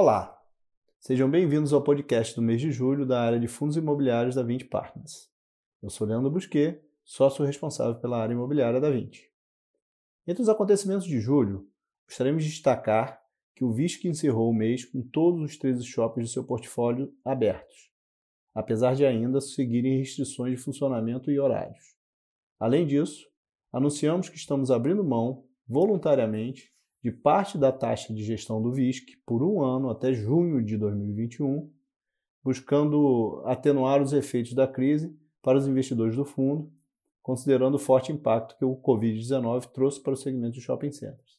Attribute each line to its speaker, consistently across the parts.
Speaker 1: Olá, sejam bem-vindos ao podcast do mês de julho da área de fundos imobiliários da 20 Partners. Eu sou Leandro Busquet, sócio responsável pela área imobiliária da 20. Entre os acontecimentos de julho, gostaríamos de destacar que o VISC encerrou o mês com todos os 13 shoppings de seu portfólio abertos, apesar de ainda seguirem restrições de funcionamento e horários. Além disso, anunciamos que estamos abrindo mão, voluntariamente, de parte da taxa de gestão do VISC por um ano até junho de 2021, buscando atenuar os efeitos da crise para os investidores do fundo, considerando o forte impacto que o Covid-19 trouxe para o segmento de shopping centers.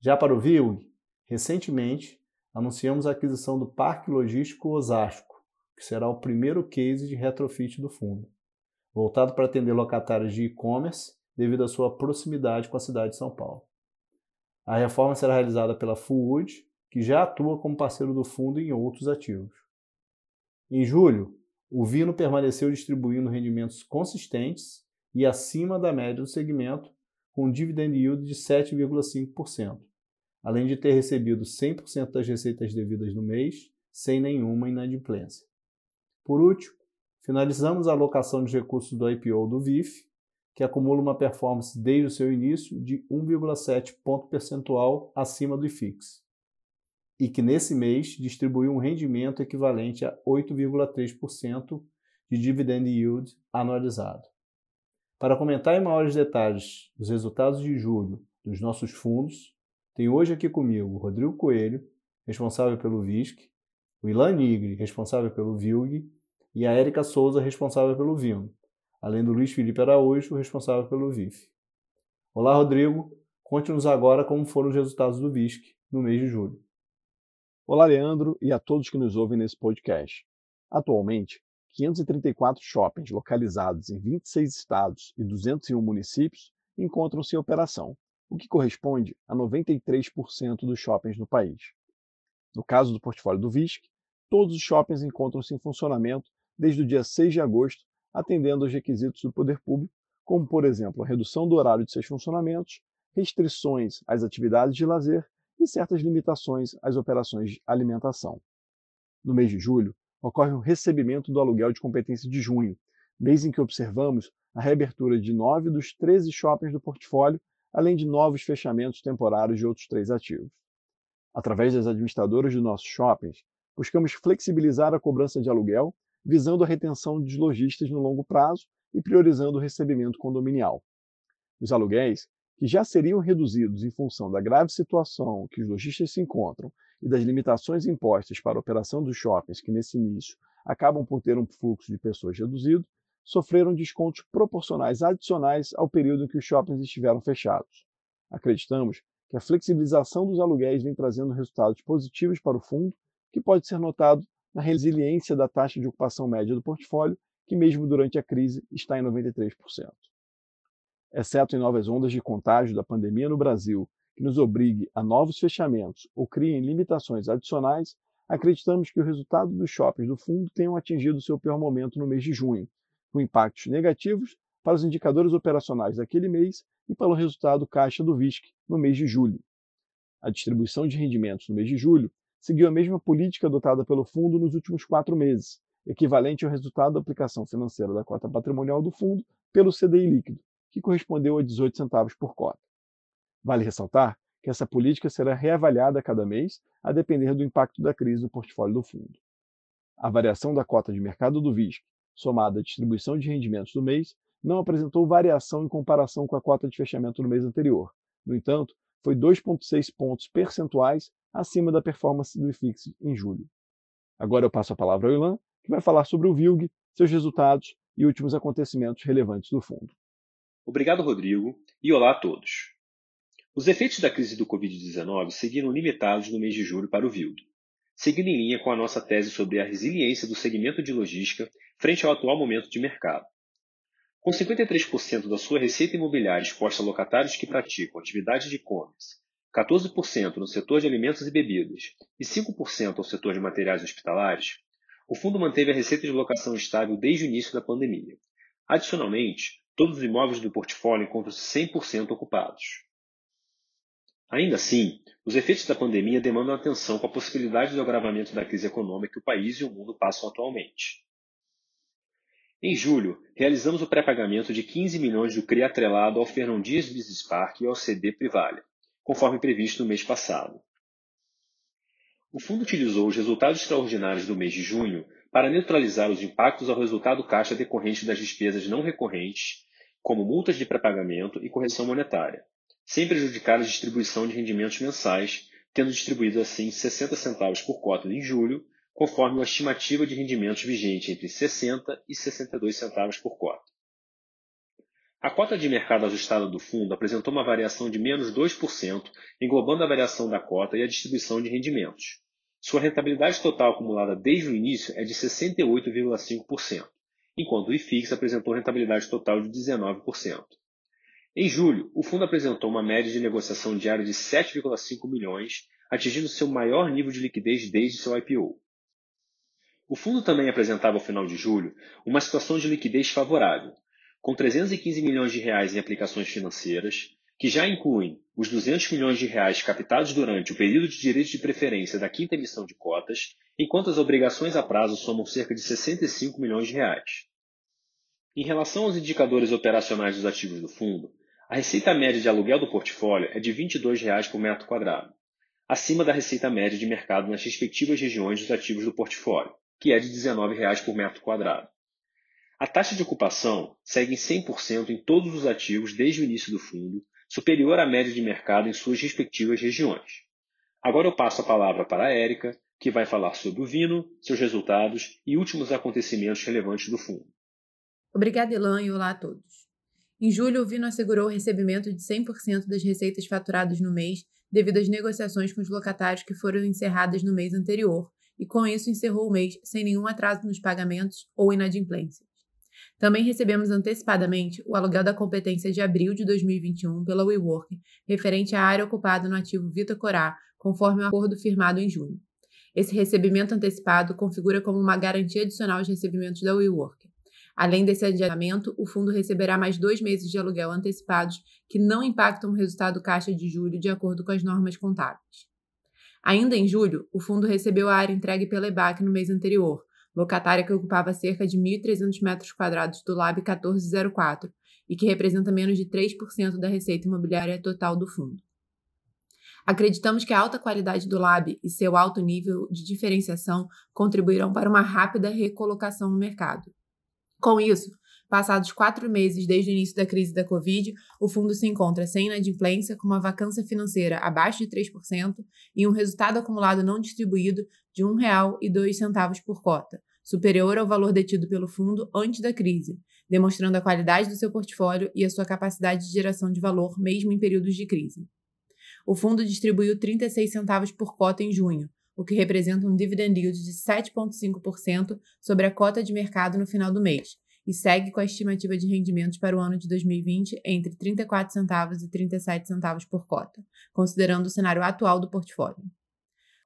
Speaker 1: Já para o VILG, recentemente anunciamos a aquisição do Parque Logístico Osasco, que será o primeiro case de retrofit do fundo, voltado para atender locatários de e-commerce devido à sua proximidade com a cidade de São Paulo. A reforma será realizada pela Fullwood, que já atua como parceiro do fundo em outros ativos. Em julho, o Vino permaneceu distribuindo rendimentos consistentes e acima da média do segmento, com um dividend yield de 7,5%, além de ter recebido 100% das receitas devidas no mês, sem nenhuma inadimplência. Por último, finalizamos a alocação de recursos do IPO do VIF, que acumula uma performance desde o seu início de 1,7 ponto percentual acima do IFIX, e que nesse mês distribuiu um rendimento equivalente a 8,3% de dividend yield anualizado. Para comentar em maiores detalhes os resultados de julho dos nossos fundos, tenho hoje aqui comigo o Rodrigo Coelho, responsável pelo VISC, o Ilan Nigri, responsável pelo VILG, e a Érica Souza, responsável pelo VINO além do Luiz Felipe Araújo, responsável pelo VIF. Olá, Rodrigo. Conte-nos agora como foram os resultados do VISC no mês de julho.
Speaker 2: Olá, Leandro, e a todos que nos ouvem nesse podcast. Atualmente, 534 shoppings localizados em 26 estados e 201 municípios encontram-se em operação, o que corresponde a 93% dos shoppings no país. No caso do portfólio do VISC, todos os shoppings encontram-se em funcionamento desde o dia 6 de agosto atendendo aos requisitos do poder público, como, por exemplo, a redução do horário de seus funcionamentos, restrições às atividades de lazer e certas limitações às operações de alimentação. No mês de julho, ocorre o recebimento do aluguel de competência de junho, mês em que observamos a reabertura de nove dos 13 shoppings do portfólio, além de novos fechamentos temporários de outros três ativos. Através das administradoras de nossos shoppings, buscamos flexibilizar a cobrança de aluguel visando a retenção dos lojistas no longo prazo e priorizando o recebimento condominial. Os aluguéis, que já seriam reduzidos em função da grave situação que os lojistas se encontram e das limitações impostas para a operação dos shoppings, que nesse início acabam por ter um fluxo de pessoas reduzido, sofreram descontos proporcionais adicionais ao período em que os shoppings estiveram fechados. Acreditamos que a flexibilização dos aluguéis vem trazendo resultados positivos para o fundo, que pode ser notado na resiliência da taxa de ocupação média do portfólio, que mesmo durante a crise está em 93%. Exceto em novas ondas de contágio da pandemia no Brasil, que nos obrigue a novos fechamentos ou criem limitações adicionais, acreditamos que o resultado dos shoppings do fundo tenham atingido seu pior momento no mês de junho, com impactos negativos para os indicadores operacionais daquele mês e pelo resultado caixa do VISC no mês de julho. A distribuição de rendimentos no mês de julho seguiu a mesma política adotada pelo fundo nos últimos quatro meses, equivalente ao resultado da aplicação financeira da cota patrimonial do fundo pelo CDI líquido, que correspondeu a 18 centavos por cota. Vale ressaltar que essa política será reavaliada a cada mês, a depender do impacto da crise no portfólio do fundo. A variação da cota de mercado do VISC, somada à distribuição de rendimentos do mês, não apresentou variação em comparação com a cota de fechamento do mês anterior. No entanto, foi 2,6 pontos percentuais acima da performance do IFIX em julho. Agora eu passo a palavra ao Ilan, que vai falar sobre o VILG, seus resultados e últimos acontecimentos relevantes do fundo.
Speaker 3: Obrigado, Rodrigo, e olá a todos. Os efeitos da crise do Covid-19 seguiram limitados no mês de julho para o VILG, seguindo em linha com a nossa tese sobre a resiliência do segmento de logística frente ao atual momento de mercado. Com 53% da sua receita imobiliária exposta a locatários que praticam atividade de e-commerce 14% no setor de alimentos e bebidas e 5% ao setor de materiais hospitalares, o fundo manteve a receita de locação estável desde o início da pandemia. Adicionalmente, todos os imóveis do portfólio encontram-se 100% ocupados. Ainda assim, os efeitos da pandemia demandam atenção com a possibilidade do agravamento da crise econômica que o país e o mundo passam atualmente. Em julho, realizamos o pré-pagamento de 15 milhões do CRI atrelado ao Fernão Dias Business Park e ao CD Privalia, conforme previsto no mês passado. O fundo utilizou os resultados extraordinários do mês de junho para neutralizar os impactos ao resultado caixa decorrente das despesas não recorrentes, como multas de pré-pagamento e correção monetária, sem prejudicar a distribuição de rendimentos mensais, tendo distribuído assim 60 centavos por cota em julho conforme a estimativa de rendimentos vigente entre 60 e 62 centavos por cota. A cota de mercado ajustada do fundo apresentou uma variação de menos 2%, englobando a variação da cota e a distribuição de rendimentos. Sua rentabilidade total acumulada desde o início é de 68,5%, enquanto o IFIX apresentou rentabilidade total de 19%. Em julho, o fundo apresentou uma média de negociação diária de 7,5 milhões, atingindo seu maior nível de liquidez desde seu IPO. O fundo também apresentava ao final de julho uma situação de liquidez favorável, com 315 milhões de reais em aplicações financeiras, que já incluem os 200 milhões de reais captados durante o período de direito de preferência da quinta emissão de cotas, enquanto as obrigações a prazo somam cerca de 65 milhões de reais. Em relação aos indicadores operacionais dos ativos do fundo, a receita média de aluguel do portfólio é de 22 reais por metro quadrado, acima da receita média de mercado nas respectivas regiões dos ativos do portfólio que é de R$ 19,00 por metro quadrado. A taxa de ocupação segue em 100% em todos os ativos desde o início do fundo, superior à média de mercado em suas respectivas regiões. Agora eu passo a palavra para a Érica, que vai falar sobre o Vino, seus resultados e últimos acontecimentos relevantes do fundo.
Speaker 4: Obrigada, Elan, e olá a todos. Em julho, o Vino assegurou o recebimento de 100% das receitas faturadas no mês devido às negociações com os locatários que foram encerradas no mês anterior, e com isso encerrou o mês sem nenhum atraso nos pagamentos ou inadimplências. Também recebemos antecipadamente o aluguel da competência de abril de 2021 pela WeWork, referente à área ocupada no ativo Vita Corá, conforme o acordo firmado em junho. Esse recebimento antecipado configura como uma garantia adicional aos recebimentos da WeWork. Além desse adiantamento, o fundo receberá mais dois meses de aluguel antecipados que não impactam o resultado caixa de julho de acordo com as normas contábeis. Ainda em julho, o fundo recebeu a área entregue pela EBAC no mês anterior, locatária que ocupava cerca de 1.300 metros quadrados do Lab 1404 e que representa menos de 3% da receita imobiliária total do fundo. Acreditamos que a alta qualidade do Lab e seu alto nível de diferenciação contribuirão para uma rápida recolocação no mercado. Com isso, Passados quatro meses desde o início da crise da Covid, o fundo se encontra sem inadimplência, com uma vacância financeira abaixo de 3% e um resultado acumulado não distribuído de R$ 1,02 por cota, superior ao valor detido pelo fundo antes da crise, demonstrando a qualidade do seu portfólio e a sua capacidade de geração de valor mesmo em períodos de crise. O fundo distribuiu 36 centavos por cota em junho, o que representa um dividend yield de 7,5% sobre a cota de mercado no final do mês, e segue com a estimativa de rendimentos para o ano de 2020 entre 34 centavos e 37 centavos por cota, considerando o cenário atual do portfólio.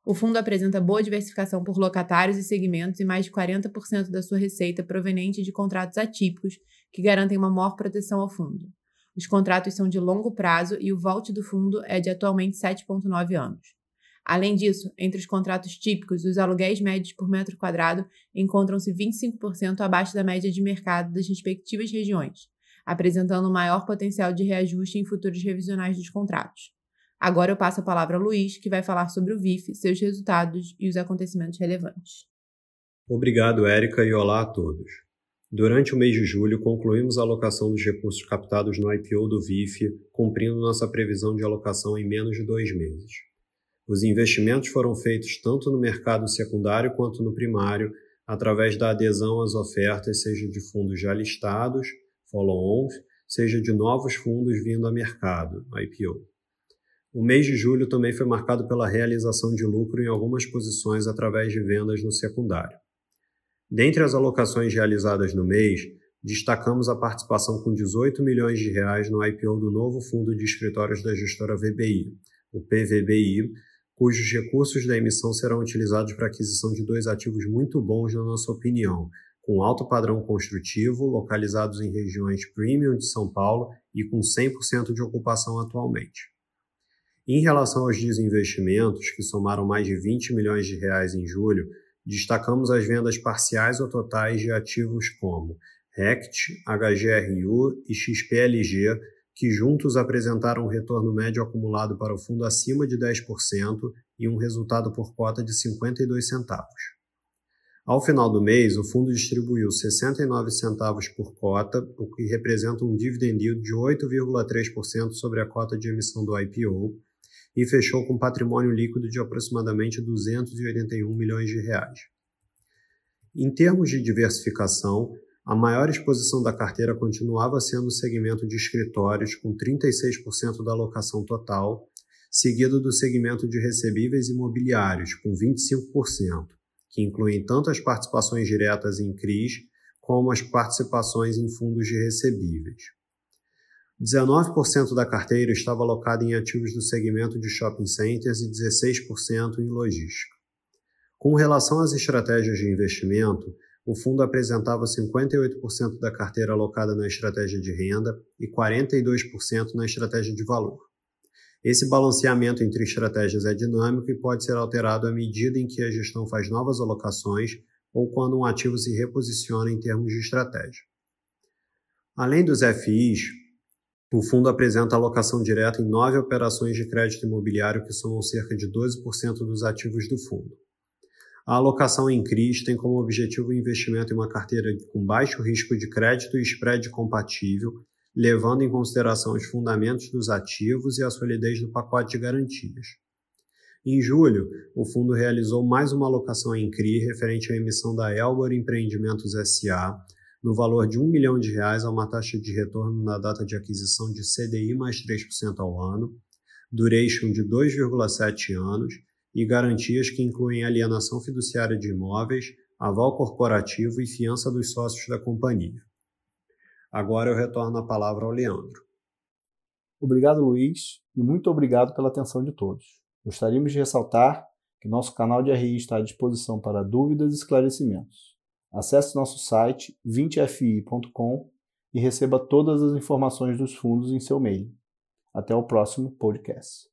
Speaker 4: O fundo apresenta boa diversificação por locatários e segmentos e mais de 40% da sua receita proveniente de contratos atípicos que garantem uma maior proteção ao fundo. Os contratos são de longo prazo e o volte do fundo é de atualmente 7,9 anos. Além disso, entre os contratos típicos, os aluguéis médios por metro quadrado encontram-se 25% abaixo da média de mercado das respectivas regiões, apresentando maior potencial de reajuste em futuros revisionais dos contratos. Agora eu passo a palavra ao Luiz, que vai falar sobre o VIF, seus resultados e os acontecimentos relevantes.
Speaker 5: Obrigado, Érica, e olá a todos. Durante o mês de julho, concluímos a alocação dos recursos captados no IPO do VIF, cumprindo nossa previsão de alocação em menos de dois meses. Os investimentos foram feitos tanto no mercado secundário quanto no primário, através da adesão às ofertas, seja de fundos já listados, follow-ons, seja de novos fundos vindo a mercado, IPO. O mês de julho também foi marcado pela realização de lucro em algumas posições através de vendas no secundário. Dentre as alocações realizadas no mês, destacamos a participação com 18 milhões de reais no IPO do novo fundo de escritórios da gestora VBI, o PVBI, cujos recursos da emissão serão utilizados para a aquisição de dois ativos muito bons, na nossa opinião, com alto padrão construtivo, localizados em regiões premium de São Paulo e com 100% de ocupação atualmente. Em relação aos desinvestimentos, que somaram mais de 20 milhões de reais em julho, destacamos as vendas parciais ou totais de ativos como RECT, HGRU e XPLG, que juntos apresentaram um retorno médio acumulado para o fundo acima de 10% e um resultado por cota de 52 centavos. Ao final do mês, o fundo distribuiu 69 centavos por cota, o que representa um dividend yield de 8,3% sobre a cota de emissão do IPO, e fechou com patrimônio líquido de aproximadamente 281 milhões de reais. Em termos de diversificação, a maior exposição da carteira continuava sendo o segmento de escritórios, com 36% da alocação total, seguido do segmento de recebíveis imobiliários, com 25%, que incluem tanto as participações diretas em CRIs como as participações em fundos de recebíveis. 19% da carteira estava alocada em ativos do segmento de shopping centers e 16% em logística. Com relação às estratégias de investimento, o fundo apresentava 58% da carteira alocada na estratégia de renda e 42% na estratégia de valor. Esse balanceamento entre estratégias é dinâmico e pode ser alterado à medida em que a gestão faz novas alocações ou quando um ativo se reposiciona em termos de estratégia. Além dos FIs, o fundo apresenta alocação direta em nove operações de crédito imobiliário que somam cerca de 12% dos ativos do fundo. A alocação em CRIs tem como objetivo o investimento em uma carteira com baixo risco de crédito e spread compatível, levando em consideração os fundamentos dos ativos e a solidez do pacote de garantias. Em julho, o fundo realizou mais uma alocação em CRI referente à emissão da Elbor Empreendimentos SA, no valor de um milhão de reais a uma taxa de retorno na data de aquisição de CDI mais 3% ao ano, duration de 2,7 anos e garantias que incluem alienação fiduciária de imóveis, aval corporativo e fiança dos sócios da companhia. Agora eu retorno a palavra ao Leandro.
Speaker 1: Obrigado, Luiz, e muito obrigado pela atenção de todos. Gostaríamos de ressaltar que nosso canal de RI está à disposição para dúvidas e esclarecimentos. Acesse nosso site 20fi.com e receba todas as informações dos fundos em seu e-mail. Até o próximo podcast.